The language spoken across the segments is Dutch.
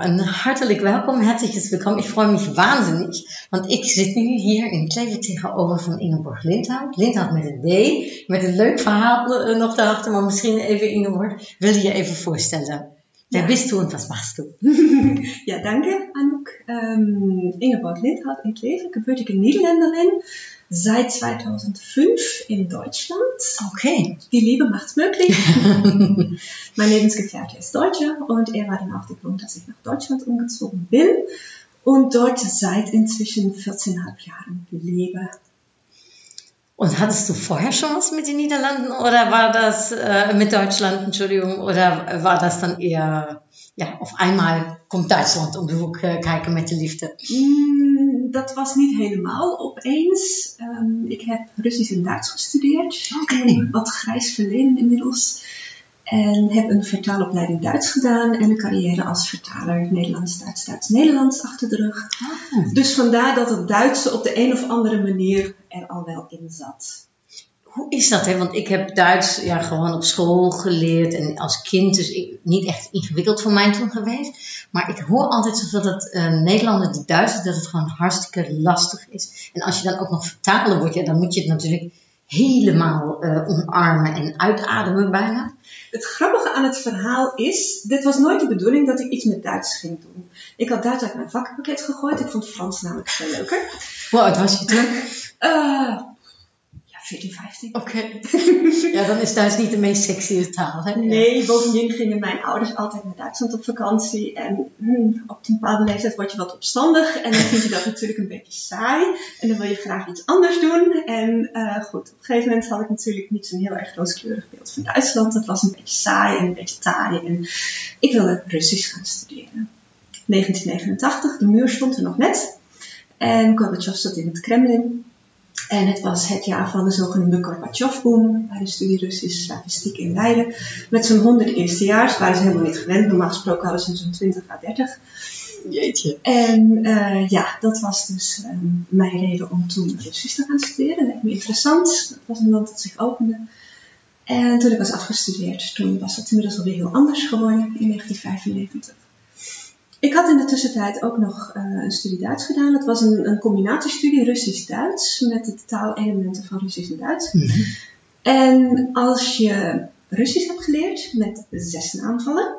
Een hartelijk welkom, herzliches willkommen. Ik freue mich wahnsinnig, want ik zit nu hier in Klever tegenover van Ingeborg Lindhout. Lindhout met een D, met een leuk verhaal eh, nog daarachter, maar misschien even Ingeborg, wil je je even voorstellen? Wer bist du und was machst du? Ja, danke, Anouk. Ähm, Ingeborg Lindhardt in Kleve, gebürtige Niederländerin, seit 2005 in Deutschland. Okay. Die Liebe macht's möglich. mein Lebensgefährte ist Deutscher und er war dann auch der Grund, dass ich nach Deutschland umgezogen bin und dort seit inzwischen 14,5 Jahren lebe. Und hattest du vorher schon was mit den Niederlanden oder war das äh, mit Deutschland, Entschuldigung, oder war das dann eher, ja, auf einmal komt Duitsland om de hoek äh, kijken met de liefde? Mm, dat was niet helemaal opeens. Ehm, ik heb Russisch en Duits gestudeerd. Wat grijs verleden inmiddels. En heb een vertaalopleiding Duits gedaan en een carrière als vertaler Nederlands, Duits, Duits, Nederlands achter de rug. Oh. Dus vandaar dat het Duitse op de een of andere manier er al wel in zat. Hoe is dat, hè? Want ik heb Duits ja, gewoon op school geleerd en als kind dus ik- niet echt ingewikkeld voor mij toen geweest. Maar ik hoor altijd zoveel dat eh Nederlander die Duits dat het gewoon hartstikke lastig is. En als je dan ook nog vertalen wordt, ja, dan moet je het natuurlijk helemaal eh, omarmen en uitademen bijna. Het grappige aan het verhaal is, dit was nooit de bedoeling dat ik iets met Duits ging doen. Ik had Duits uit mijn vakpakket gegooid, ik vond Frans namelijk veel leuker. Hoe oud was je toen? Eh, ja, 14, 15. Oké. ja, dan is Duits niet de meest sexy taal, hè? Nee, bovendien gingen mijn ouders altijd naar Duitsland op vakantie. En hmm, op een bepaalde leeftijd word je wat opstandig. En dan vind je dat natuurlijk een beetje saai. En dan wil je graag iets anders doen. En eh, goed, op een gegeven moment had ik natuurlijk niet zo'n heel erg rooskleurig beeld van Duitsland. Dat was een beetje saai en een beetje taai. En ik wilde Russisch gaan studeren. 1989, de muur stond er nog net. En Gorbachev zat in het Kremlin. En het was het jaar van de zogenoemde Gorbachev-boom bij de studie Russisch slavistiek in Leiden. Met zo'n 100 eerstejaars waren ze helemaal niet gewend. Normaal gesproken hadden ze zo'n 20 à 30. Jeetje. En eh, ja, dat was dus ehm, mijn reden om toen Russisch te gaan studeren. Dat leek me interessant. Het was een land dat zich opende. En toen ik was afgestudeerd, toen was het inmiddels alweer heel anders geworden in 1995. Ik had in de tussentijd ook nog eh, een studie Duits gedaan. Dat was een, een combinatiestudie Russisch-Duits met de taalelementen van Russisch en Duits. En als je Russisch hebt geleerd met zes naamvallen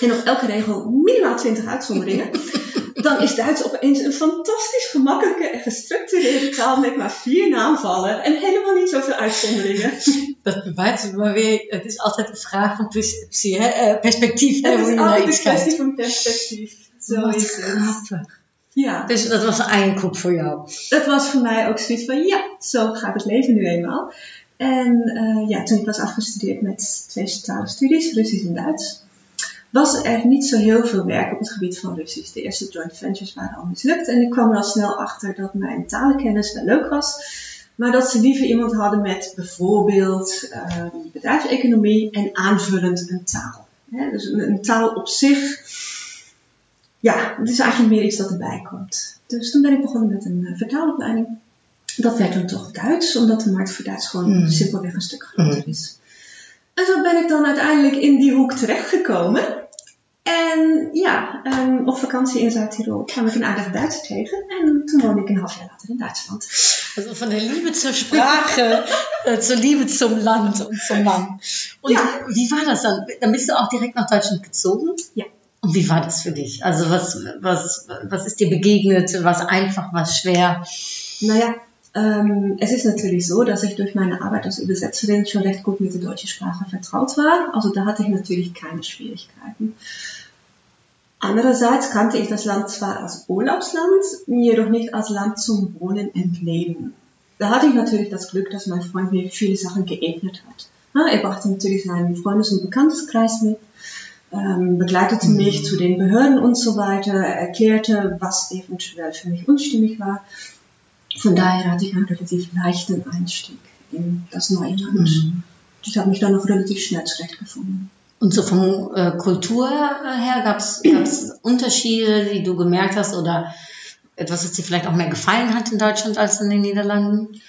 en op elke regel minimaal 20 uitzonderingen, dan is Duits opeens een fantastisch gemakkelijke en gestructureerde taal met maar vier naamvallen en helemaal niet zoveel uitzonderingen. Dat bewijst maar weer, het is altijd een vraag van perceptie, hè? eh, perspectief. hè, Het hoe is altijd iets een kwestie van perspectief. Zo Wat is het. grappig. Ja. Dus dat was een eindkoek voor jou. dat was voor mij ook zoiets van, ja, zo gaat het leven nu eenmaal. En eh, ja, toen ik was afgestudeerd met twee taalstudies, Russisch en Duits, was er niet zo heel veel werk op het gebied van Russisch. De eerste joint ventures waren al mislukt en ik kwam er al snel achter dat mijn talenkennis wel leuk was, maar dat ze liever iemand hadden met bijvoorbeeld eh, bedrijfseconomie en aanvullend een taal. Dus een, een taal op zich, ja, het is eigenlijk meer iets dat erbij komt. Dus toen ben ik begonnen met een eh, vertaalopleiding. Dat werd dan toch Duits, omdat de markt voor Duits gewoon Mm. simpelweg een stuk groter Mm. is. En zo ben ik dan uiteindelijk in die hoek terechtgekomen. En ja, ehm, op vakantie in Zuid-Tirol kwam ik een aardige Duitser tegen. En toen woonde ik een half jaar later in Duitsland. Also von der Liebe zur Sprache äh, zur Liebe zum Land und zum Mann. Und Ja. wie war das dann? Dann bist du auch direkt nach Deutschland gezogen? Ja. Und wie war das für dich? Also was, was, was ist dir begegnet? Was einfach, was schwer? Naja, ähm, es ist natürlich so, dass ich durch meine Arbeit als Übersetzerin schon recht gut mit der deutschen Sprache vertraut war. Also da hatte ich natürlich keine Schwierigkeiten. Andererseits kannte ich das Land zwar als Urlaubsland, jedoch nicht als Land zum Wohnen und Leben. Da hatte ich natürlich das Glück, dass mein Freund mir viele Sachen geebnet hat. Ja, er brachte natürlich seinen Freundes- und Bekannteskreis mit, ähm, begleitete mich zu den Behörden und so weiter, erklärte, was eventuell für mich unstimmig war. Von daher hatte ich einen relativ leichten Einstieg in das neue Land. Ich habe mich dann noch relativ schnell zurechtgefunden. Und so von äh, Kultur her gab es Unterschiede, die du gemerkt hast oder etwas, das dir vielleicht auch mehr gefallen hat in Deutschland als in den Niederlanden?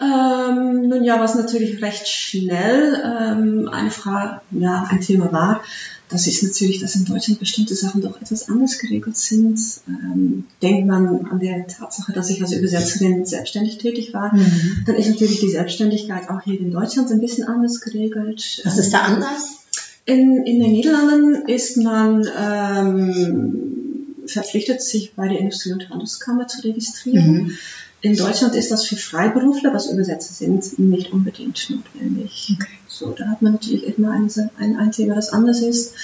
Ähm, nun ja, was natürlich recht schnell ähm, eine Frage, ja, ein Thema war, das ist natürlich, dass in Deutschland bestimmte Sachen doch etwas anders geregelt sind. Ähm, denkt man an der Tatsache, dass ich als Übersetzerin selbstständig tätig war, mhm. dann ist natürlich die Selbstständigkeit auch hier in Deutschland ein bisschen anders geregelt. Was ist da anders? In, in den Niederlanden ist man ähm, verpflichtet, sich bei der Industrie- und Handelskammer zu registrieren. Mhm. In Deutschland ist das für Freiberufler, was Übersetzer sind, nicht unbedingt notwendig. Okay. So, da hat man natürlich immer ein, ein, ein Thema, das anders ist.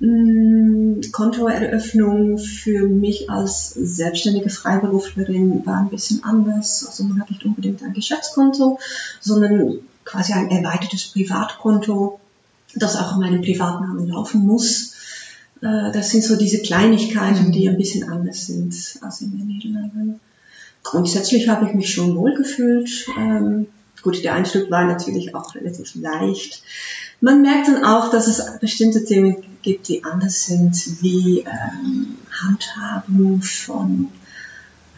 Mm, Kontoeröffnung für mich als selbstständige Freiberuflerin war ein bisschen anders. Also man hat nicht unbedingt ein Geschäftskonto, sondern quasi ein erweitertes Privatkonto, das auch in meinem Privatnamen laufen muss. Äh, das sind so diese Kleinigkeiten, die ein bisschen anders sind als in den Niederlanden grundsätzlich habe ich mich schon wohl gefühlt. Ähm, gut, der Einstieg war natürlich auch relativ leicht. Man merkt dann auch, dass es bestimmte Themen gibt, die anders sind, wie ähm, Handhabung von,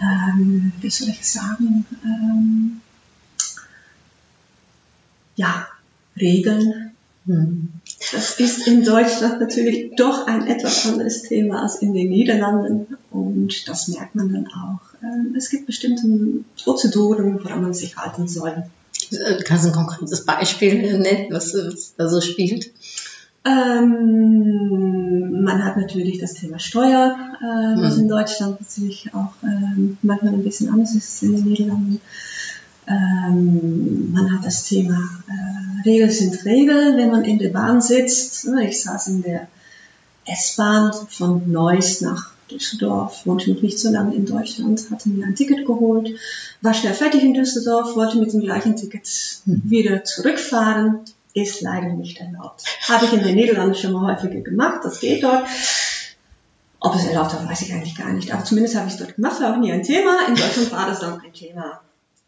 ähm, wie soll ich sagen, ähm, ja, Regeln. Hm. Das ist in Deutschland natürlich doch ein etwas anderes Thema als in den Niederlanden und das merkt man dann auch. Ähm, es gibt bestimmte Prozeduren, woran man sich halten soll. Äh, kannst du ein konkretes Beispiel nennen, was, was da so spielt? Ähm, man hat natürlich das Thema Steuer, äh, was mhm. in Deutschland natürlich auch ähm, manchmal ein bisschen anders ist als in den Niederlanden. Ähm, man hat das Thema äh, Regeln sind Regeln, wenn man in der Bahn sitzt. Ich saß in der S-Bahn von Neuss nach Düsseldorf, wohnte noch nicht so lange in Deutschland, hatte mir ein Ticket geholt, war schnell fertig in Düsseldorf, wollte mit dem gleichen Ticket hm. wieder zurückfahren, ist leider nicht erlaubt. Habe ich in den Niederlanden schon mal häufiger gemacht, das geht dort. Ob es erlaubt war, weiß ich eigentlich gar nicht. Aber zumindest habe ich es dort gemacht, war auch nie ein Thema. In Deutschland war das dann ein Thema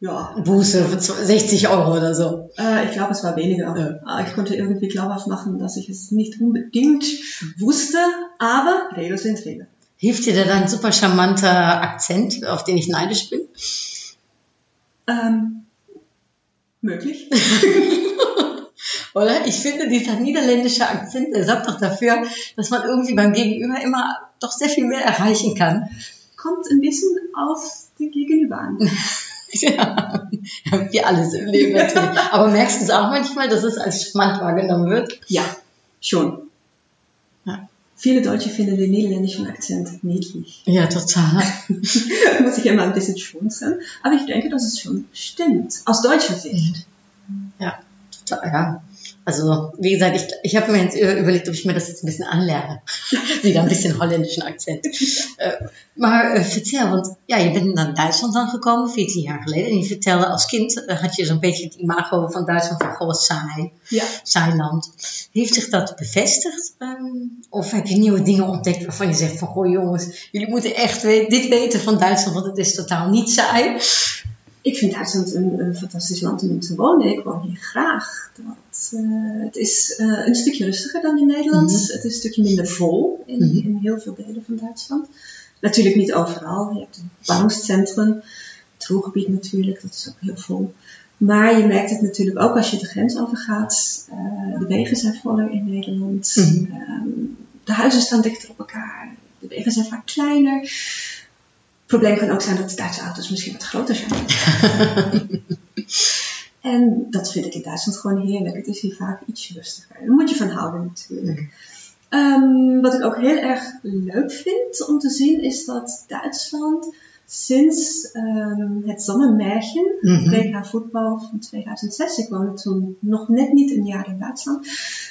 ja. Buße für 60 Euro oder so. Äh, ich glaube, es war weniger. Ja. Ah, ich konnte irgendwie glaubhaft machen, dass ich es nicht unbedingt wusste, aber Regeln sind Regeln. Hilft dir da dein super charmanter Akzent, auf den ich neidisch bin? Ähm, möglich. Oder? Ich finde, dieser niederländische Akzent, der sorgt doch dafür, dass man irgendwie beim Gegenüber immer doch sehr viel mehr erreichen kann. Kommt ein bisschen auf den Gegenüber an. Ja, wie alles im Leben natürlich. Aber merkst du es auch manchmal, dass es als charmant wahrgenommen wird? Ja, schon. Ja. Viele Deutsche finden den niederländischen Akzent niedlich. Ja, total. Muss ich immer ein bisschen schmunzeln. Aber ich denke, dass es schon stimmt. Aus deutscher Sicht. Ja, total. Ja. Also, wie gesagt, ich, ich habe mir jetzt überlegt, ob ich mir das jetzt ein bisschen anlerne. Wieder ein bisschen holländischen Accent. Uh, maar uh, vertel, want ja, je bent naar Duitsland aangekomen, 14 jaar geleden. En je vertelde als kind, uh, had je zo'n beetje het imago van Duitsland van, goh, saai. Ja. Saai land. Heeft zich dat bevestigd? Um, of heb je nieuwe dingen ontdekt waarvan je zegt van, goh jongens, jullie moeten echt dit weten van Duitsland, want het is totaal niet saai. Ik vind Duitsland een, een fantastisch land om te wonen. Ik woon hier graag. Dat, uh, het is uh, een stukje rustiger dan in Nederland. Mm -hmm. Het is een stukje minder vol in, mm -hmm. in, heel veel delen van Duitsland. Natuurlijk niet overal. Je hebt een bouwcentrum, het Ruhrgebied natuurlijk, dat is ook heel vol. Maar je merkt het natuurlijk ook als je de grens overgaat. Uh, de wegen zijn voller in Nederland. Mm -hmm. de huizen staan dichter op elkaar. De wegen zijn vaak kleiner. Het probleem kan ook zijn dat de Duitse auto's misschien wat groter zijn. en dat vind ik in Duitsland gewoon heerlijk. Het is hier vaak iets rustiger. Daar moet je van houden natuurlijk. Um, wat ik ook heel erg leuk vind om te zien is dat Duitsland sinds um, het Sommermärchen, mm -hmm. voetbal van 2006, ik woonde toen nog net niet een jaar in Duitsland,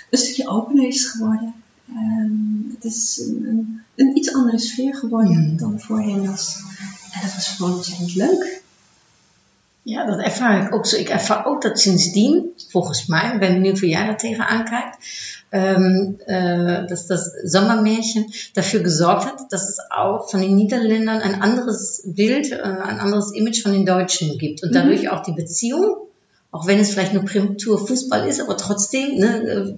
een stukje opener is geworden. Um, het is een, een, iets andere sfeer geworden mm. dan voorheen was. En dat was gewoon ontzettend leuk. Ja, dat ervaar ik ook zo. Ik ervaar ook dat sindsdien, volgens mij, ik ben benieuwd hoe jij daar tegenaan kijkt, ähm, äh, dass das Sommermärchen dafür gesorgt hat, dass es auch von den Niederländern ein anderes Bild, äh, ein anderes Image von den Deutschen gibt und dadurch mhm. auch die Beziehung auch wenn es vielleicht nur Prematur-Fußball ist, aber trotzdem ne,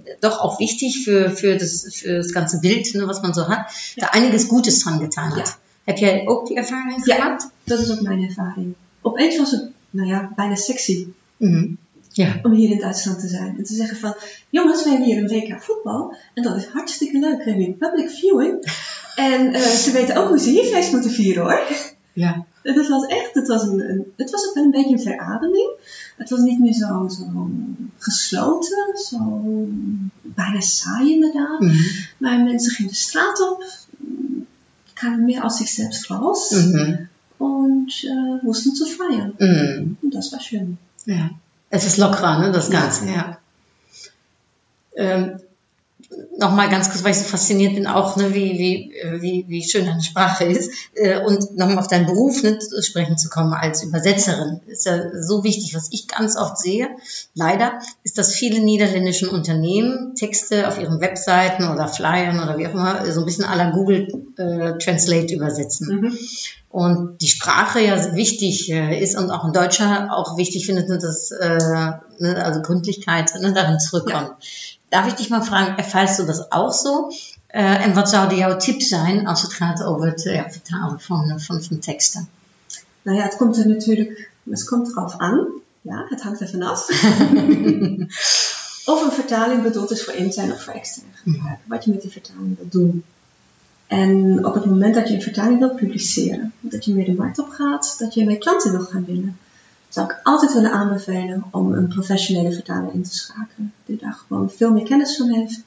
äh, doch auch wichtig für, für, das, für das ganze Bild, ne, was man so hat, da einiges Gutes dran getan hat. Ja. Heb jij ook die ervaring Ja. gehad? Dat is ook mijn ervaring. Opeens was het, nou ja, bijna sexy Mhm. Ja. om hier in Duitsland te zijn. En te zeggen van, jongens, we hebben hier een WK voetbal. En dat is hartstikke leuk. We hebben hier public viewing. En eh, ze weten ook hoe ze hier feest moeten vieren hoor. Ja. Dat was echt, het was, een, een- het was ook wel een beetje een verademing. Het was niet meer zo, zo gesloten, zo bijna saai inderdaad. Mhm. Maar mensen gingen de straat op, mm, kamen meer aus sich selbst raus Mhm. und äh, wussten zu feiern. Und das war schön. Ja. Es ist lockerer, ne, das Ja. Ähm, nochmal ganz kurz, weil ich so fasziniert bin, auch, ne, wie, wie, äh, wie, wie schön deine Sprache ist. Äh, und nochmal auf deinen Beruf ne, zu sprechen zu kommen als Übersetzerin. Ist ja so wichtig. Was ich ganz oft sehe, leider, ist, dass viele niederländischen Unternehmen Texte auf ihren Webseiten oder Flyern oder wie auch immer so ein bisschen à la Google äh, Translate übersetzen. Und die Sprache ja wichtig äh, ist und auch ein Deutscher auch wichtig findet, ne, dass äh, ne, also Gründlichkeit ne, darin zurückkommt. Darf ik dich mal vragen, ervaarst du das auch so? Eh, en wat zouden jouw tips zijn als het gaat over het ja, vertalen van, van, van teksten? Nou ja, het komt er natuurlijk, het komt eraf aan. Ja, het hangt er vanaf. of een vertaling bedoeld is voor intern of voor extern gebruik. Wat je met die vertaling wilt doen. En op het moment dat je een vertaling wilt publiceren, dat je meer de markt op gaat, dat je met klanten wil gaan winnen, zou ik altijd willen aanbevelen om een professionele vertaler in te schakelen. Die daar gewoon veel meer kennis van heeft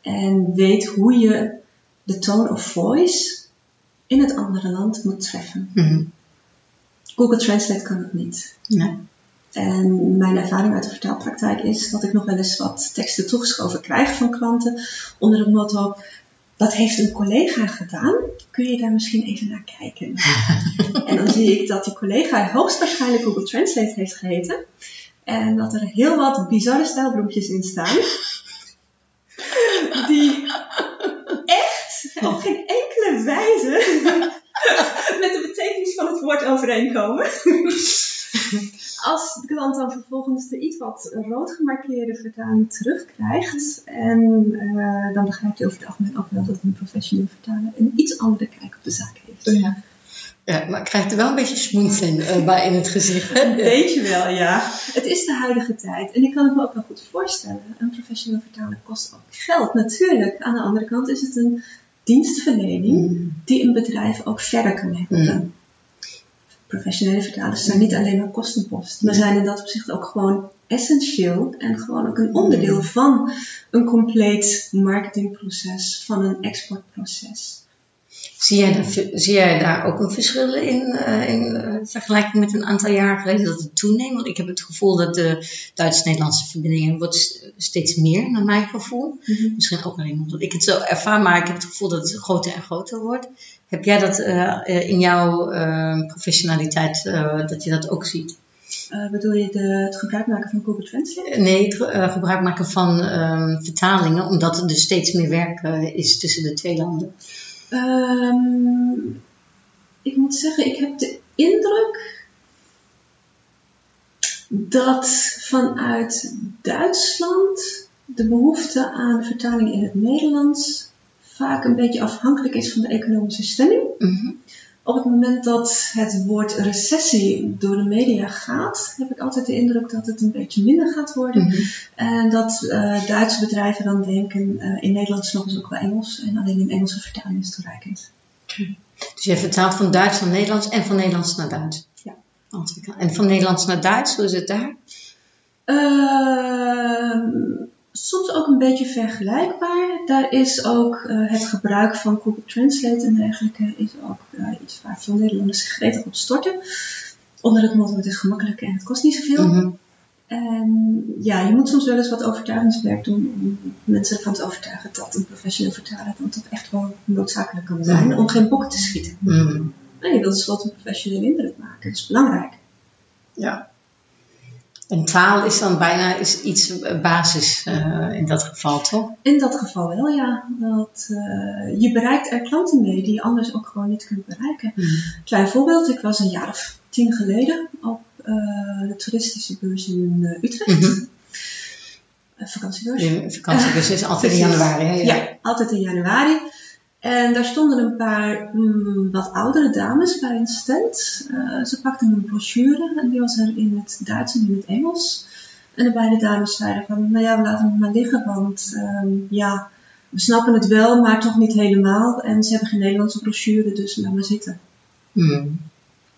en weet hoe je de tone of voice in het andere land moet treffen. Mhm. Google Translate kan het niet. Nee. En mijn ervaring uit de vertaalpraktijk is dat ik nog wel eens wat teksten toegeschoven krijg van klanten onder het motto: dat heeft een collega gedaan, kun je daar misschien even naar kijken? en dan zie ik dat die collega hoogstwaarschijnlijk Google Translate heeft geheten en dat er heel wat bizarre stijlbloempjes in staan, die echt op geen enkele wijze met de betekenis van het woord overeenkomen. Als de klant dan vervolgens de iets wat rood gemarkeerde vertaling terugkrijgt, en eh, dan begrijpt hij over het algemeen ook wel dat een professioneel vertaler een iets andere kijk op de zaak heeft. Ja. ja, maar ik krijg er wel een beetje smoelzin eh, bij in het gezicht. Een beetje wel, ja. Het is de huidige tijd. En ik kan het me ook wel goed voorstellen. Een professioneel vertaler kost ook geld, natuurlijk. Aan de andere kant is het een dienstverlening Mm. die een bedrijf ook verder kan helpen. Professionele vertalers zijn niet alleen maar kostenpost, maar zijn in dat opzicht ook gewoon essentieel en gewoon ook een onderdeel van een compleet marketingproces, van een exportproces. Zie jij, daar, zie jij daar ook een verschil in, eh, in eh, vergelijking met een aantal jaar geleden dat het toeneemt? Want ik heb het gevoel dat de Duits-Nederlandse verbindingen wordt steeds meer, naar mijn gevoel. Misschien ook alleen omdat ik het zo ervaar, maar ik heb het gevoel dat het groter en groter wordt. Heb jij dat eh, eh, in jouw eh, professionaliteit, dat je dat ook ziet? Bedoel je de, het gebruik maken van Google Translate? Nee, het ge- gebruik maken van eh, vertalingen, omdat er dus steeds meer werk is tussen de twee landen. Ehm, ik moet zeggen, ik heb de indruk dat vanuit Duitsland de behoefte aan vertaling in het Nederlands vaak een beetje afhankelijk is van de economische stemming. Mhm. Op het moment dat het woord recessie door de media gaat, heb ik altijd de indruk dat het een beetje minder gaat worden. Mhm. En dat eh, Duitse bedrijven dan denken, eh, in Nederland snappen ze ook wel Engels en alleen een Engelse vertaling is toereikend. Dus jij vertaalt van Duits naar Nederlands en van Nederlands naar Duits? Ja. En van Nederlands naar Duits, hoe is het daar? Ehm, soms ook een beetje vergelijkbaar. Daar is ook eh, het gebruik van Google Translate en dergelijke is ook eh, iets waar veel Nederlanders zich gretig op storten. Onder het motto het is gemakkelijk en het kost niet zoveel. Mhm. En ja, je moet soms wel eens wat overtuigingswerk doen om mensen ervan te overtuigen dat een professioneel vertaler dan toch echt wel noodzakelijk kan zijn Ja. om geen bokken te schieten. Mhm. Nee, dat is wat een professionele indruk maken. Dat is belangrijk. Ja. En taal is dan bijna is iets eh, basis eh, in dat geval, toch? In dat geval wel, ja. Dat, eh, je bereikt er klanten mee die je anders ook gewoon niet kunt bereiken. Mhm. Klein voorbeeld, ik was een jaar of tien geleden op de toeristische beurs in Utrecht. Mhm. Een vakantiebeurs. De vakantiebus is altijd in januari. Hè? Ja, altijd in januari. En daar stonden een paar mm, wat oudere dames bij een stand. Eh, ze pakten een brochure en die was er in het Duits en in het Engels. En de beide dames zeiden van, nou ja, we laten het maar liggen, want ehm, ja, we snappen het wel, maar toch niet helemaal. En ze hebben geen Nederlandse brochure, dus laat maar zitten. Hmm.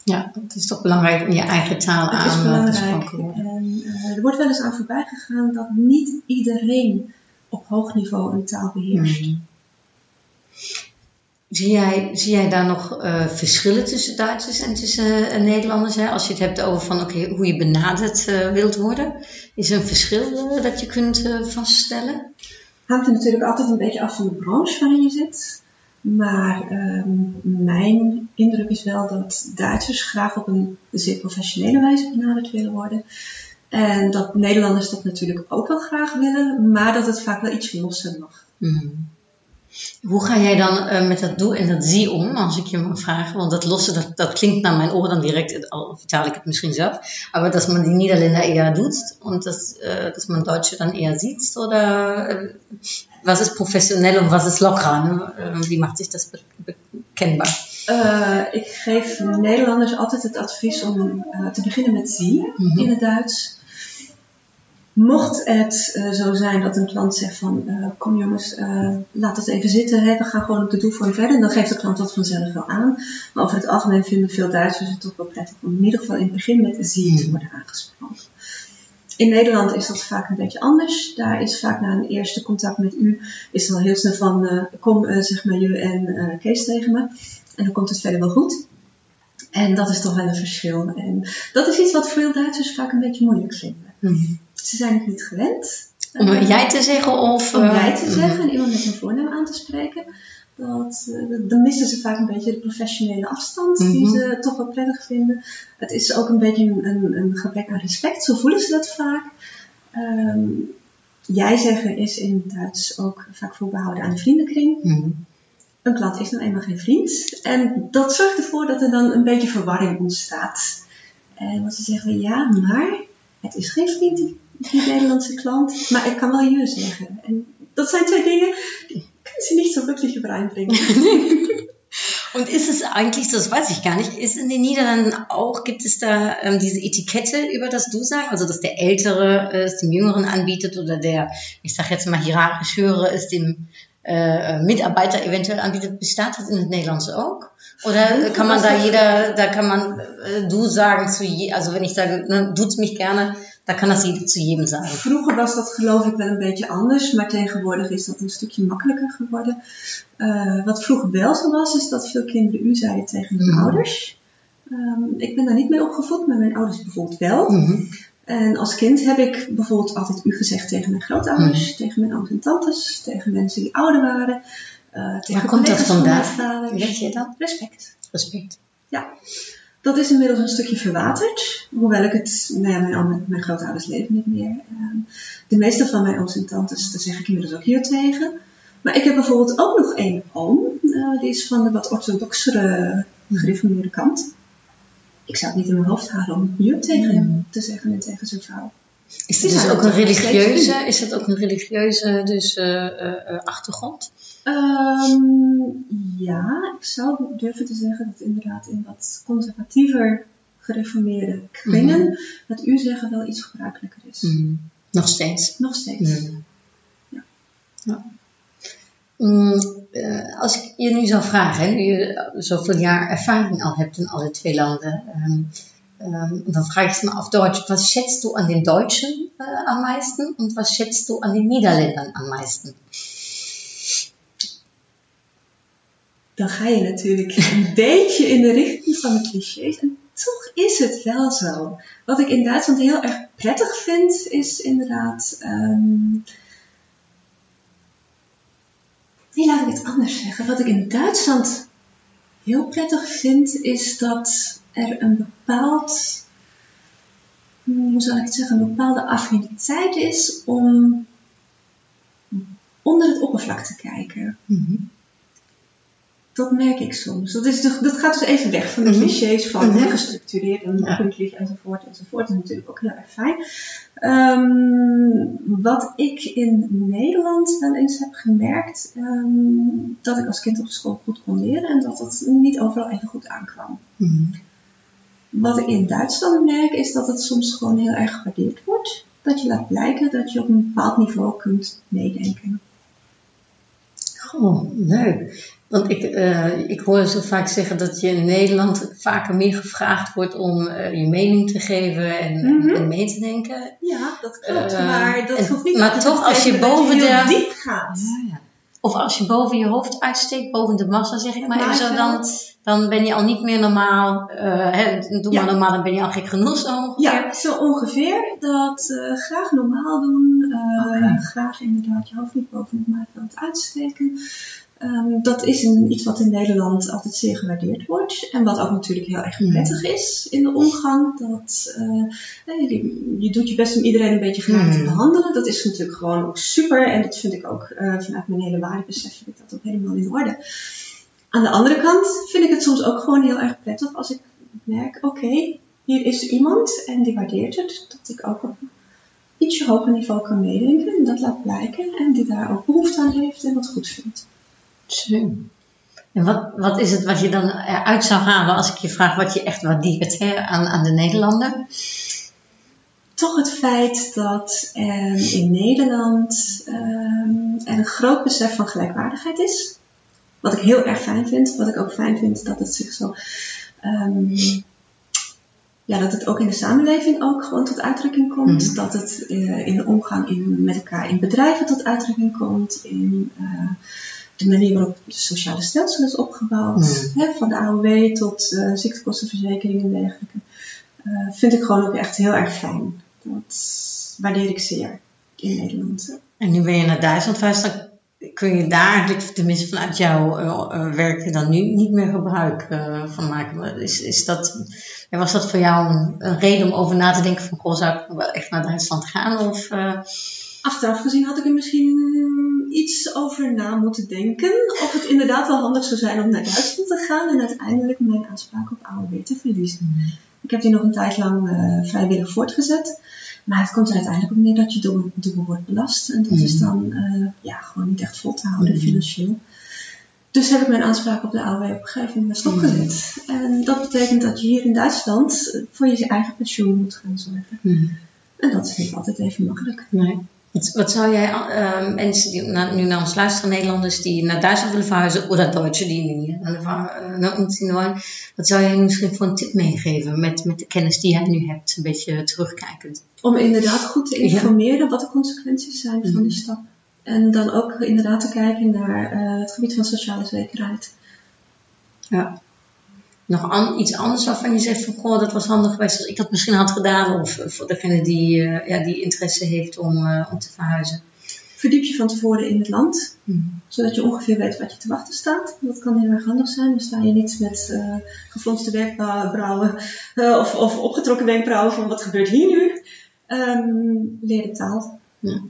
Ja, het is toch belangrijk om je eigen taal Het is aan eh, belangrijk. gesproken worden. En eh, er wordt wel eens aan voorbij gegaan dat niet iedereen op hoog niveau een taal beheerst. Hmm. Zie jij, zie jij daar nog eh, verschillen tussen Duitsers en tussen eh, Nederlanders? Hè? Als je het hebt over van, oké, hoe je benaderd eh, wilt worden. Is er een verschil dat je kunt vaststellen? Hangt er natuurlijk altijd een beetje af van de branche waarin je zit. Maar ehm, mijn indruk is wel dat Duitsers graag op een zeer professionele wijze benaderd willen worden. En dat Nederlanders dat natuurlijk ook wel graag willen, maar dat het vaak wel iets losser mag. Hmm. Hoe ga jij dan eh, met dat doe en dat zie om, als ik je mag vragen? Want dat losse, dat, dat klinkt naar mijn oren dan direct, al vertaal ik het misschien zelf, aber dass man die Niederländer eher doet und dass, äh, dass man Deutsche dann eher sieht? Oder äh, was ist professionell und was ist locker? Ne? Äh, wie macht sich das be bekennbar? Eh, ik geef Nederlanders altijd het advies om eh, te beginnen met zie Mhm. in het Duits. Mocht het eh, zo zijn dat een klant zegt van eh, kom jongens, eh, laat het even zitten, we gaan gewoon op de doelvorm verder, dan geeft de klant dat vanzelf wel aan. Maar over het algemeen vinden veel Duitsers het toch wel prettig om in ieder geval in het begin met zie te worden aangesproken. In Nederland is dat vaak een beetje anders. Daar is vaak na een eerste contact met u, is al heel snel van kom zeg maar je en Kees tegen me. En dan komt het verder wel goed. En dat is toch wel een verschil. En dat is iets wat veel Duitsers vaak een beetje moeilijk vinden. Mhm. Ze zijn het niet gewend. Om eh, jij te zeggen of... om eh, jij te mhm. zeggen en iemand met een voornaam aan te spreken. Dat, eh, dan missen ze vaak een beetje de professionele afstand die Mhm. ze toch wel prettig vinden. Het is ook een beetje een, een, een gebrek aan respect, zo voelen ze dat vaak. Ehm, jij zeggen is in Duits ook vaak voorbehouden aan de vriendenkring. Mhm. Een klant is nou eenmaal geen vriend. En dat zorgt ervoor dat er dan een beetje verwarring ontstaat. En wat ze zeggen, ja, maar het is geen vriend, die, die Nederlandse klant. Maar ik kan wel je zeggen. En dat zijn twee dingen, die kunnen ze niet zo wirklich übereinbringen. Und ist es eigentlich, das weiß ich gar nicht, ist in den Niederlanden auch, gibt es da ähm, diese Etikette über das Du sagen, also dass der Ältere äh, es dem Jüngeren anbietet oder der, ich sag jetzt mal hierarchisch Höhere es dem äh, Mitarbeiter eventuell anbietet, bestaat das in het Nederlands ook? Oder äh, kann man da jeder, da kann man äh, Du sagen zu je, also wenn ich sage, ne, duzt mich gerne, da kann das jeder zu jedem sagen. Vroeger was dat geloof ik wel een beetje anders, maar tegenwoordig is dat een stukje makkelijker geworden. Eh, wat vroeger wel zo was, is dat veel kinderen u zeiden tegen hun Mhm. ouders. Ehm, ik ben daar niet mee opgevoed, maar mijn ouders bijvoorbeeld wel. Mhm. En als kind heb ik bijvoorbeeld altijd u gezegd tegen mijn grootouders, tegen mijn ooms en tantes, tegen mensen die ouder waren. eh, tegen Waar komt dat vandaan? Weet je dat? Respect. Respect. Ja, dat is inmiddels een stukje verwaterd. Hoewel ik het, nou ja, mijn, mijn grootouders leven niet meer. Ehm, de meeste van mijn ooms en tantes, daar zeg ik inmiddels ook hier tegen. Maar ik heb bijvoorbeeld ook nog één oom. eh, die is van de wat orthodoxere, gereformeerde kant. Ik zou het niet in mijn hoofd halen om je tegen hem te zeggen en tegen zijn vrouw. Is het dus zijn ook een religieuze, is het ook een religieuze dus, eh, eh, eh, achtergrond? Ehm, ja, ik zou durven te zeggen dat inderdaad in wat conservatiever gereformeerde kringen dat u zeggen wel iets gebruikelijker is. Mm, Nog steeds. Nog steeds. Mm. Ja. Mm, als ik je nu zou vragen, hè, nu je zoveel jaar ervaring al hebt in alle twee landen, ehm, ehm, dan vraag ich mal auf Deutsch, was schätzt du an den Deutschen äh, am meisten und was schätzt du an den Niederländern am meisten? Dan ga je natuurlijk een beetje in de richting van de clichés. En toch is het wel zo. Wat ik in Duitsland heel erg prettig vind, is inderdaad. ehm, Nee, laat ik het anders zeggen. Wat ik in Duitsland heel prettig vind, is dat er een bepaald, hoe zal ik het zeggen, een bepaalde affiniteit is om onder het oppervlak te kijken. Mhm. Dat merk ik soms. Dat, is, dat gaat dus even weg van de Mhm. clichés van Mhm. gestructureerd en Ja. enzovoort enzovoort. Dat is natuurlijk ook heel erg fijn. Ehm, wat ik in Nederland wel eens heb gemerkt, ehm, dat ik als kind op school goed kon leren en dat dat niet overal even goed aankwam. Mhm. Wat ik in Duitsland merk is dat het soms gewoon heel erg gewaardeerd wordt. Dat je laat blijken dat je op een bepaald niveau kunt meedenken. Goh, leuk. Want ik, eh, ik hoor zo vaak zeggen dat je in Nederland vaker meer gevraagd wordt om eh, je mening te geven en, Mhm. en mee te denken. Ja, dat klopt. Eh, maar dat en- hoeft niet maar toch, als je boven de- diep gaat. Of als je boven je hoofd uitsteekt, boven de massa zeg ik maar even zo, dan, dan ben je al niet meer normaal. eh, hè, doe Ja. maar normaal, dan ben je al gek genoeg zo ongeveer. Ja, zo ongeveer. Dat eh, graag normaal doen. eh, Oké. Graag inderdaad je hoofd niet boven het maaiveld uitsteken. Ehm, dat is een, iets wat in Nederland altijd zeer gewaardeerd wordt. En wat ook natuurlijk heel erg Mm. prettig is in de omgang. Dat, eh, je, je doet je best om iedereen een beetje gelijk te Mm. behandelen. Dat is natuurlijk gewoon ook super. En dat vind ik ook eh, vanuit mijn hele waardebesef vind ik dat ook helemaal in orde. Aan de andere kant vind ik het soms ook gewoon heel erg prettig als ik merk, oké, hier is iemand en die waardeert het. Dat ik ook op een ietsje hoger niveau kan meedenken en dat laat blijken. En die daar ook behoefte aan heeft en wat goed vindt. Zo. En wat, wat is het wat je dan eruit zou halen als ik je vraag wat je echt waardeert hè, aan, aan de Nederlander? Toch het feit dat er in Nederland ehm, er een groot besef van gelijkwaardigheid is. Wat ik heel erg fijn vind. Wat ik ook fijn vind dat het zich zo. ehm, ja, dat het ook in de samenleving ook gewoon tot uitdrukking komt. Mhm. Dat het eh, in de omgang in, met elkaar in bedrijven tot uitdrukking komt. In eh, de manier waarop het sociale stelsel is opgebouwd. Mhm. Hè, van de AOW tot eh, ziektekostenverzekering en dergelijke. Eh, vind ik gewoon ook echt heel erg fijn. Dat waardeer ik zeer in Nederland. En nu ben je naar Duitsland verhuisd, dan kun je daar eigenlijk, tenminste vanuit jouw eh, werk, dan nu niet meer gebruik van maken. Is, is dat, was dat voor jou een, een reden om over na te denken van, goh, zou ik wel echt naar Duitsland gaan? Of, Achteraf gezien had ik er misschien iets over na moeten denken. Of het inderdaad wel handig zou zijn om naar Duitsland te gaan en uiteindelijk mijn aanspraak op AOW te verliezen. Ik heb die nog een tijd lang eh, vrijwillig voortgezet. Maar het komt er uiteindelijk op neer dat je dubbel, dubbel wordt belast. En dat is dan eh, ja, gewoon niet echt vol te houden Mhm. financieel. Dus heb ik mijn aanspraak op de AOW op een gegeven moment stopgezet. En dat betekent dat je hier in Duitsland voor je eigen pensioen moet gaan zorgen. En dat is niet altijd even makkelijk. Nee. Wat, wat zou jij eh, mensen die na- nu naar ons luisteren, Nederlanders die naar Duitsland willen verhuizen, of dat Duitse die niet naar, ons willen, wat zou jij misschien voor een tip meegeven met, met de kennis die jij nu hebt, een beetje terugkijkend? Om inderdaad goed te Ja. informeren wat de consequenties zijn van die stap. En dan ook inderdaad te kijken naar eh, het gebied van sociale zekerheid. Ja. Nog an- iets anders waarvan je zegt van, goh, dat was handig geweest als ik dat misschien had gedaan, of eh, voor degene die, eh, ja, die interesse heeft om, eh, om te verhuizen. Verdiep je van tevoren in het land, zodat je ongeveer weet wat je te wachten staat. Dat kan heel erg handig zijn. Dan sta je niet met eh gefronste wenkbrauwen of, of opgetrokken wenkbrauwen van wat gebeurt hier nu. Ehm, leer de taal. Ja.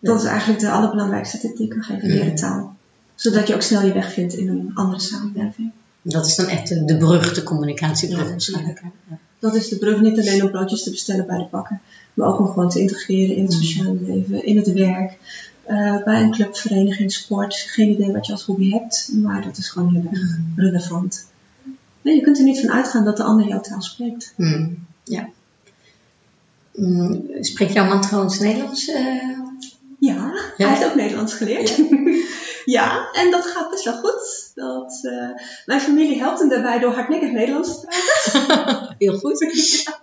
Dat is eigenlijk de allerbelangrijkste tip die ik kan geven. Leer de taal. Zodat je ook snel je weg vindt in een andere samenleving. Dat is dan echt de, de brug, de communicatiebrug Ja, waarschijnlijk. Ja. Dat is de brug niet alleen om broodjes te bestellen bij de bakker, maar ook om gewoon te integreren in het sociale leven, in het werk, eh, bij een club, vereniging, sport. Geen idee wat je als hobby hebt, maar dat is gewoon heel erg relevant. Nee, je kunt er niet van uitgaan dat de ander jouw taal spreekt. Hmm, ja. Spreekt jouw man trouwens Nederlands? eh? Ja, Ja. hij heeft ook Nederlands geleerd. Ja, en dat gaat best wel goed. Dat, eh, mijn familie helpt hem daarbij door hardnekkig Nederlands te praten. Heel goed.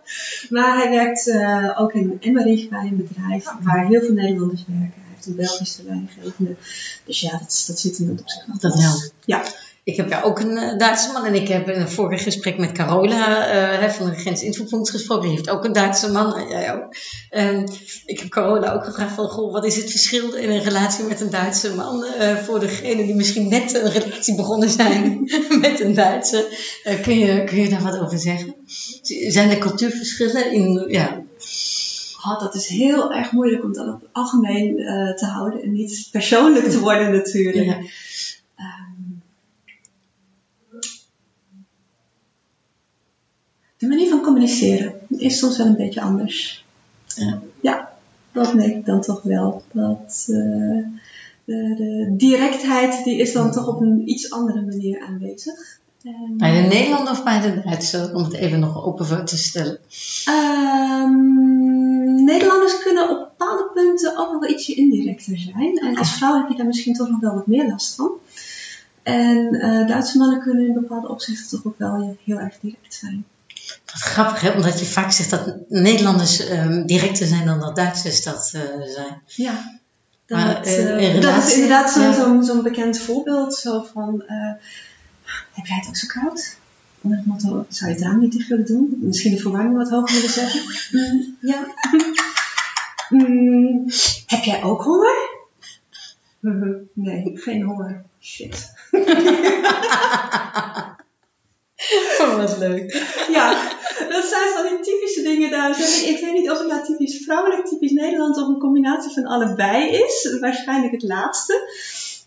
Maar hij werkt eh, ook in Emmerich bij een bedrijf waar heel veel Nederlanders werken. Hij heeft een Belgische leidinggevende. Dus ja, dat, dat zit hem op zich. Dat helpt. Ja, Ik heb ja ook een eh, Duitse man en ik heb in een vorige gesprek met Carola hè, van de Grensinfopunt gesproken. Die heeft ook een Duitse man en jij ook. Ik heb Carola ook gevraagd van, goh, wat is het verschil in een relatie met een Duitse man eh, voor degenen die misschien net een relatie begonnen zijn met een Duitse? Kun, je, kun je daar wat over zeggen? Zijn er cultuurverschillen in, ja, oh, dat is heel erg moeilijk om dat op het algemeen te houden en niet persoonlijk te worden natuurlijk. Ja. De manier van communiceren is soms wel een beetje anders. Ja. Ja, dat merk ik dan toch wel. Dat eh, de, de directheid die is dan toch op een iets andere manier aanwezig. En, Bij de Nederlander of bij de Duitser? Om het even nog open voor te stellen. Ehm, Nederlanders kunnen op bepaalde punten ook nog wel ietsje indirecter zijn. En als vrouw heb je daar misschien toch nog wel wat meer last van. En eh, Duitse mannen kunnen in bepaalde opzichten toch ook wel heel erg direct zijn. Wat grappig, hè? Omdat je vaak zegt dat Nederlanders ehm, directer zijn dan dat Duitsers dat eh, zijn. Ja. Dat, Maar, eh, eh, dat is inderdaad zo'n ja. zo'n bekend voorbeeld. Zo van, heb jij het ook zo koud? Onder het motto, zou je het raam niet dicht willen doen? Misschien de verwarming wat hoger willen zetten? Mm, ja. Mm, heb jij ook honger? Nee, geen honger. Shit. Oh, wat leuk. Ja, dat zijn van die typische dingen daar. Ik, weet niet of het nou typisch vrouwelijk, typisch Nederlands of een combinatie van allebei is. Waarschijnlijk het laatste.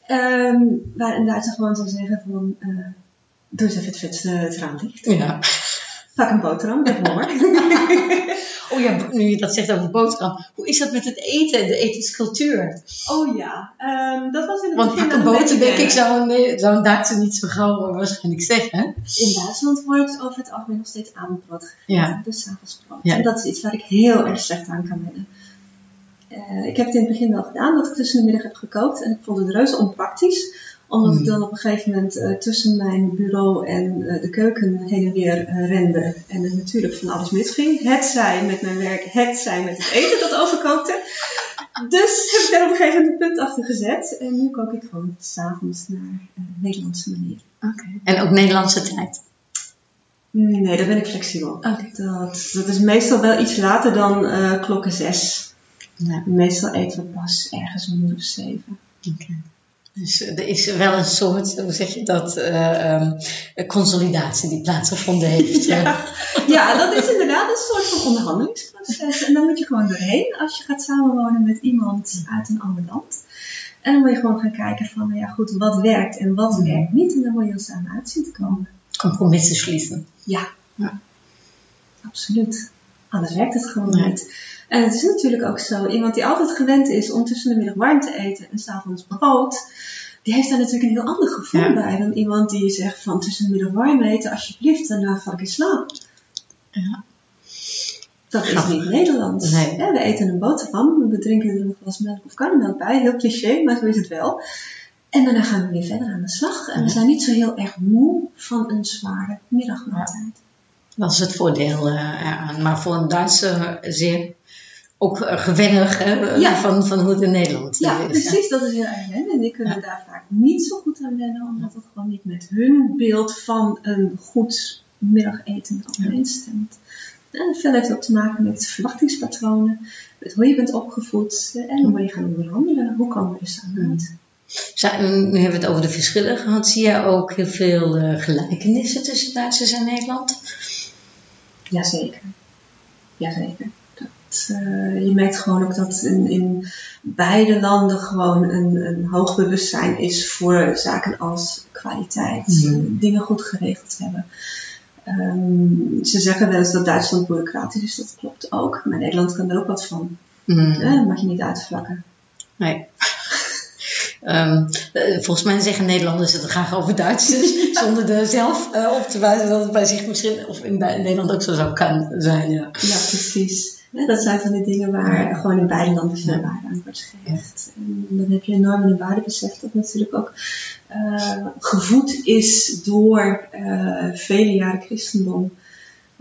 Ehm waar een Duitser gewoon zou zeggen van, eh, doe eens even het vetste het raam dicht. Ja. Pak een boterham, heb honger. Oh ja, nu je dat zegt over boterham. Hoe is dat met het eten, de etenscultuur? Oh ja, ehm, dat was in het Want begin nog boter, denk ik, zou een, nee, zou Duitser niet zo gauw waarschijnlijk zeggen. hè? In Duitsland wordt over het algemeen nog steeds avondbrood gegeten. Ja. Dus avondsbrood. Ja. En dat is iets waar ik heel erg slecht aan kan wennen. Eh, ik heb het in het begin wel gedaan, dat ik tussen de middag heb gekookt. En ik vond het reuze onpraktisch. Omdat ik Hmm. dan op een gegeven moment eh, tussen mijn bureau en eh, de keuken heen en weer eh, rende. En er natuurlijk van alles misging. Het zij met mijn werk, het zij met het eten dat overkookte. Dus heb ik daar op een gegeven moment een punt achter gezet. En nu kook ik gewoon s'avonds naar Nederlandse manier. En ook Nederlandse tijd. Nee, daar ben ik flexibel. Dat, dat is meestal wel iets later dan klokken zes. Ja. Meestal eten we pas ergens om uur of zeven. Dus eh, er is wel een soort, hoe zeg je dat, eh, ehm, consolidatie die plaatsgevonden heeft. Ja. Ja, dat is inderdaad een soort van onderhandelingsproces. En dan moet je gewoon doorheen als je gaat samenwonen met iemand uit een ander land. En dan moet je gewoon gaan kijken van, nou ja goed, wat werkt en wat werkt niet. En dan moet je samen uit zien te komen. Compromissen sluiten. Ja, Ja. absoluut. Anders werkt het gewoon Nee. niet. En het is natuurlijk ook zo, iemand die altijd gewend is om tussen de middag warm te eten en s'avonds brood, die heeft daar natuurlijk een heel ander gevoel Ja. bij dan iemand die zegt van tussen de middag warm eten, alsjeblieft, daarna val ik in slaap. Ja. Dat is Grappig. niet Nederlands. Nee. We eten een boterham, we drinken er nog wel eens melk of karnemelk bij, heel cliché, maar zo is het wel. En daarna gaan we weer verder aan de slag. En we zijn niet zo heel erg moe van een zware middagmaaltijd. Dat is het voordeel eh, eraan. Maar voor een Duitser zeer ook eh, gewennig hè, Ja. van, van hoe het in Nederland Ja, is. precies, dat is heel erg wennen. En die kunnen daar vaak niet zo goed aan wennen, omdat het gewoon niet met hun beeld van een goed middageten overeenstemt. En veel heeft ook te maken met verwachtingspatronen, met hoe je bent opgevoed eh, en hoe je gaat onderhandelen. Hoe komen we er samen uit? Zou- Nu hebben we het over de verschillen gehad. Zie jij ook heel veel eh, gelijkenissen tussen Duitsers en Nederland? Jazeker. Jazeker. Dat, eh, je merkt gewoon ook dat in, in beide landen gewoon een, een hoog bewustzijn is voor zaken als kwaliteit, Mhm. dingen goed geregeld hebben. Ehm, ze zeggen wel eens dat Duitsland bureaucratisch is, dat klopt ook. Maar Nederland kan er ook wat van. Mm. mag je niet uitvlakken. Nee. Ehm, eh, volgens mij zeggen Nederlanders het graag over Duitsers, zonder er zelf eh, op te wijzen dat het bij zich misschien, of in, Nederland ook zo zou kunnen zijn. Ja. Ja, precies. Hè, dat zijn van die dingen waar gewoon in beide landen veel waarde aan wordt gehecht. En dan heb je enorm een waardebesef dat natuurlijk ook eh, gevoed is door vele jaren christendom.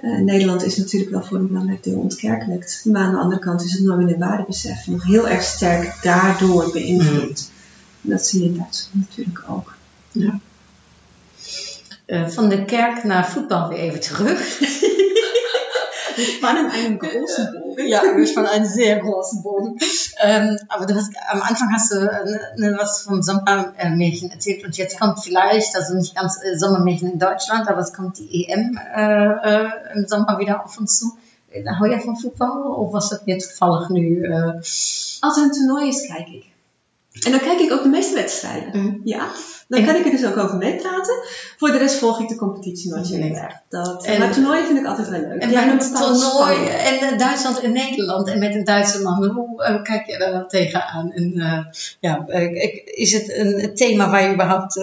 Nederland is natuurlijk wel voor een belangrijk deel ontkerkelijkt. Maar aan de andere kant is het norm en waardebesef nog heel erg sterk daardoor beïnvloed. Dat zie je Duitsland natuurlijk ook. Eh, van de kerk naar voetbal weer even terug. Spannen einen großen Bogen. Ja, wir spannen einen sehr großen Bogen. Ähm, aber du hast am Anfang hast du äh, ne, was vom Sommermärchen erzählt und jetzt kommt vielleicht, also nicht ganz äh, Sommermärchen in Deutschland, aber es kommt die EM äh, im Sommer wieder auf uns zu. Hou jij van voetbal of was dat weer toevallig nu? äh, Als er een toernooi is, kijk ik. En dan kijk ik ook de meeste wedstrijden. Mhm. Ja. Dan kan ik er dus ook over meepraten. Voor de rest volg ik de competitie nooit heel erg. Dat, En- maar toernooien vind ik altijd wel leuk. En bij een dat toernooi en eh, Duitsland en Nederland en met een Duitse man, hoe eh, kijk je daar dan tegenaan? En eh, ja, is het een thema waar je überhaupt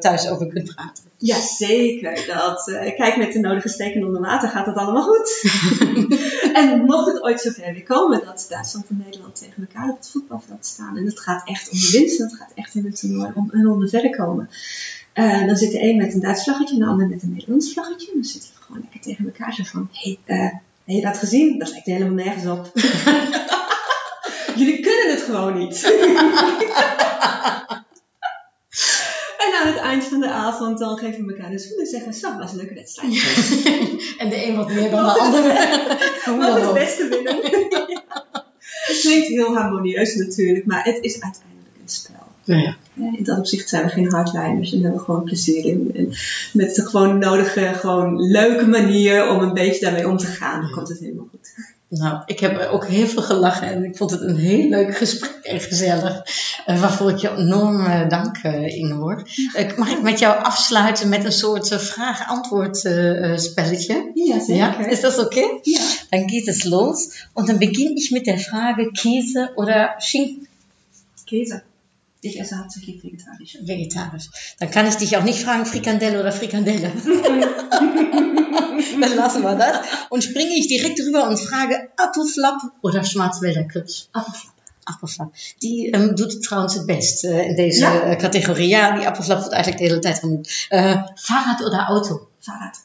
thuis over kunt praten? Ja, zeker. Dat, kijk, met de nodige steken onder water gaat het allemaal goed. en mocht het ooit zover weer komen dat Duitsland en Nederland tegen elkaar op het voetbalveld staan. En het gaat echt om de winst. En het gaat echt in het toernooi om een ronde verder komen. Eh, dan zit de een met een Duits vlaggetje en de ander met een Nederlands vlaggetje. En dan zitten we gewoon lekker tegen elkaar zo van... Hé, hey, eh, heb je dat gezien? Dat lijkt helemaal nergens op. Jullie kunnen het gewoon niet. Eind van de avond dan geven we elkaar de schoen en zeggen we, zo, was een leuke wedstrijd. En de een wat meer dan de ander. Hoe Wat dan het beste winnen. Het klinkt heel harmonieus natuurlijk, maar het is uiteindelijk een spel. Ja. Ja, In dat opzicht zijn we geen hardliners en hebben we gewoon plezier in. En met de gewoon nodige, gewoon leuke manier om een beetje daarmee om te gaan, dan komt het helemaal goed. Nou, ik heb ook heel veel gelachen en ik vond het een heel leuk gesprek en gezellig. eh, waarvoor ik je enorm eh, dank, eh Ingeborg. Mag ik met jou afsluiten met een soort vraag-antwoord spelletje? Ja, Ja, ist das okay? Ja. Dann geht es los und dann beginne ich mit der Frage Käse oder Schinken Käse. Ich esse hauptsächlich vegetarisch. vegetarisch. Dann kann ich dich auch nicht fragen Frikandelle oder Frikandelle. dann lassen wir das. Und springe ich direkt rüber und frage Appelflap oder Schwarzwälder. Appelflap. Appelflap. Die ähm, doet het trouwens het best eh, in deze Ja? categorie. Ja, die appelflap wordt eigenlijk de hele tijd genoemd. Eh, Fahrrad oder Auto? Fahrrad.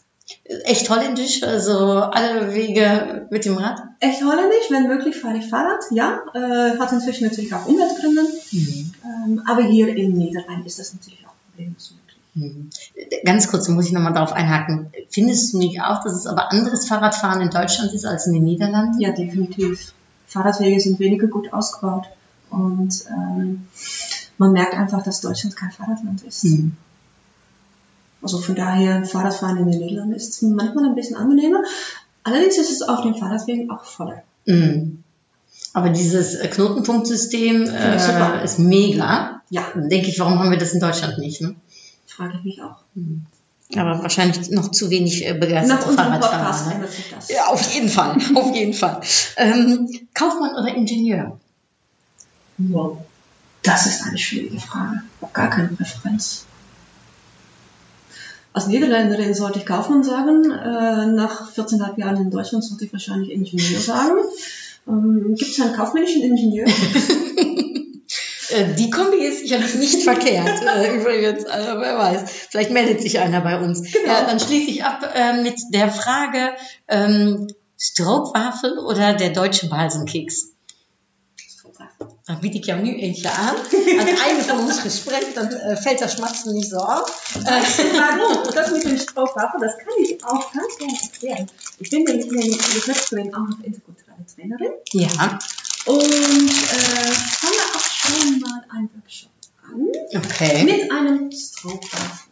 Echt holländisch, also alle Wege mit dem Rad? Echt holländisch, wenn möglich fahre ich Fahrrad, ja. Äh, hat inzwischen natürlich auch Umweltgründe. Ähm, aber hier in Niederrhein ist das natürlich auch problemlos möglich. Mhm. Ganz kurz, da muss ich nochmal darauf einhaken. Findest du nicht auch, dass es aber anderes Fahrradfahren in Deutschland ist als in den Niederlanden? Ja, definitiv. Fahrradwege sind weniger gut ausgebaut und ähm, man merkt einfach, dass Deutschland kein Fahrradland ist. Mhm. Also von daher, Fahrradfahren in den Niederlanden ist manchmal ein bisschen angenehmer. Allerdings ist es auf den Fahrradwegen auch voller. Mhm. Aber dieses äh, Knotenpunktsystem äh, ist mega. Ja, Dann denke ich, warum haben wir das in Deutschland nicht? Ne? frage ich mich auch. Aber wahrscheinlich noch zu wenig äh, Nach begeisterte unserem Podcast Fahrradfahrer. Ne? ändert sich das. Ja, auf jeden Fall, auf jeden Fall. Ähm, Kaufmann oder Ingenieur? Wow. Das ist eine schwierige Frage. Ich habe gar keine Präferenz. Als Niederländerin sollte ich Kaufmann sagen. Äh, nach 14,5 Jahren in Deutschland sollte ich wahrscheinlich Ingenieur sagen. Ähm, Gibt es einen kaufmännischen Ingenieur? Äh, Die Kombi ist sicherlich nicht verkehrt, äh, übrigens. Also, wer weiß, vielleicht meldet sich einer bei uns. Ja, dann schließe ich ab äh, mit der Frage, ähm, Stroopwafel oder der deutsche Balsenkeks? Dan bied ik jou nu eentje aan. Aan het einde van ons gesprek, dan äh, fällt das Schmatzen nicht so auf. Äh, Warum? Das mit dem Strohwafel, das kann ich auch ganz gerne erklären. Ich bin nämlich Geschäftsführerin auch noch interkulturelle Trainerin ja, und äh, fange auch schon mal einen Workshop an okay. mit einem Strohwafel.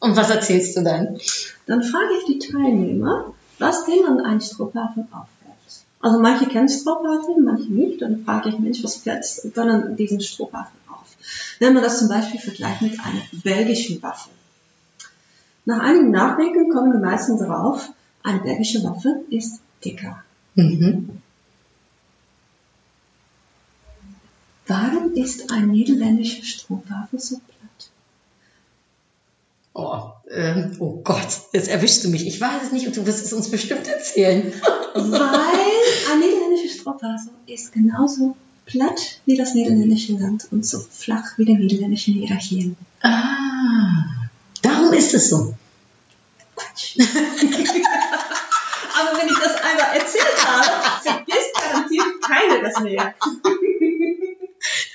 Und was erzählst du dann? Dann frage ich die Teilnehmer, was denn an einem Strohwafel auffällt. Also manche kennen Strohwafel, manche nicht. Dann frage ich, Mensch, was fällt dann an diesem Strohwafel auf? Wenn man das zum Beispiel vergleicht mit einer belgischen Waffe. Nach einigem Nachdenken kommen die meisten darauf, eine belgische Waffe ist dicker. Mhm. Warum ist ein niederländischer Strohwafel so platt? Oh, ähm, oh Gott, jetzt erwischst du mich. Ich weiß es nicht und du wirst es uns bestimmt erzählen. Weil Strohwafel ist genauso platt wie das niederländische Land und so flach wie die niederländischen Hierarchien. Ah, darum ist es so. Quatsch. Aber wenn ich das einmal erzählt habe, vergisst garantiert keiner das mehr.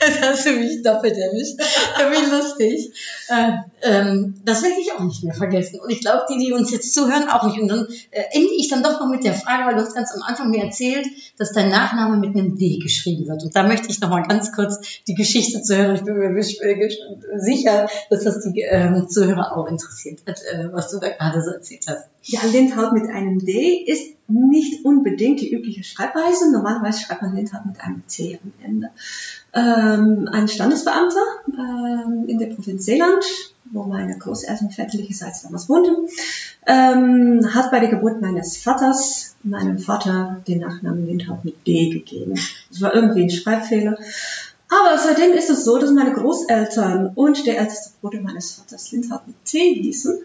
Das hast du mich doppelt erwischt. Wie lustig. Äh, ähm, das werde ich auch nicht mehr vergessen. Und ich glaube, die, die uns jetzt zuhören, auch nicht. Und dann äh, ende ich dann doch noch mit der Frage, weil du hast ganz am Anfang mir erzählt, dass dein Nachname mit einem D geschrieben wird. Und da möchte ich noch mal ganz kurz die Geschichte zu hören. Ich bin mir äh, sicher, dass das die ähm, Zuhörer auch interessiert, äh, was du da gerade so erzählt hast. Ja, Lindhout mit einem D ist nicht unbedingt die übliche Schreibweise. Normalerweise schreibt man Lindhardt mit einem T am Ende. Ähm, ein Standesbeamter ähm, in der Provinz Seeland, wo meine Großeltern väterlicherseits damals wohnten, ähm, hat bei der Geburt meines Vaters meinem Vater den Nachnamen Lindhardt mit D gegeben. Das war irgendwie ein Schreibfehler. Aber seitdem ist es so, dass meine Großeltern und der älteste Bruder meines Vaters Lindhardt mit T hießen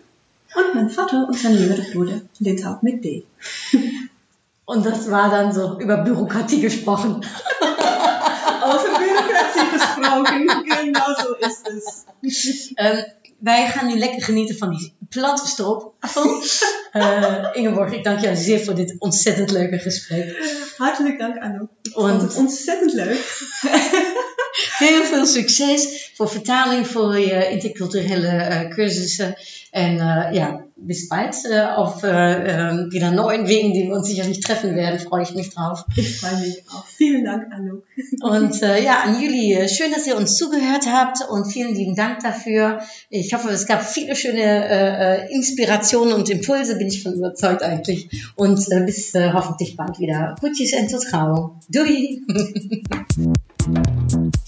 und mein Vater und sein jüngerer Bruder Lindhardt mit D. Und das war dann so über Bürokratie gesprochen. Genau so ist es. Um, wij gaan nu lekker genieten van die platte stroopwafel. uh, Ingeborg, ik dank jou zeer voor dit ontzettend leuke gesprek. Hartelijk dank, Anno. Ik vond het ontzettend leuk. Heel veel succes voor vertaling voor je interculturele uh, cursussen. En uh, ja, bis bald uh, auf uh, wieder neuen Wegen, die wir uns sicherlich treffen werden. Freue ich mich drauf. Ich freue mich auch. Vielen Dank, Anouk. Und äh, ja, an Juli, schön, dass ihr uns zugehört habt und vielen lieben Dank dafür. Ich hoffe, es gab viele schöne äh, Inspirationen und Impulse, bin ich von überzeugt eigentlich. Und äh, bis äh, hoffentlich bald wieder. Groetjes en tot gauw.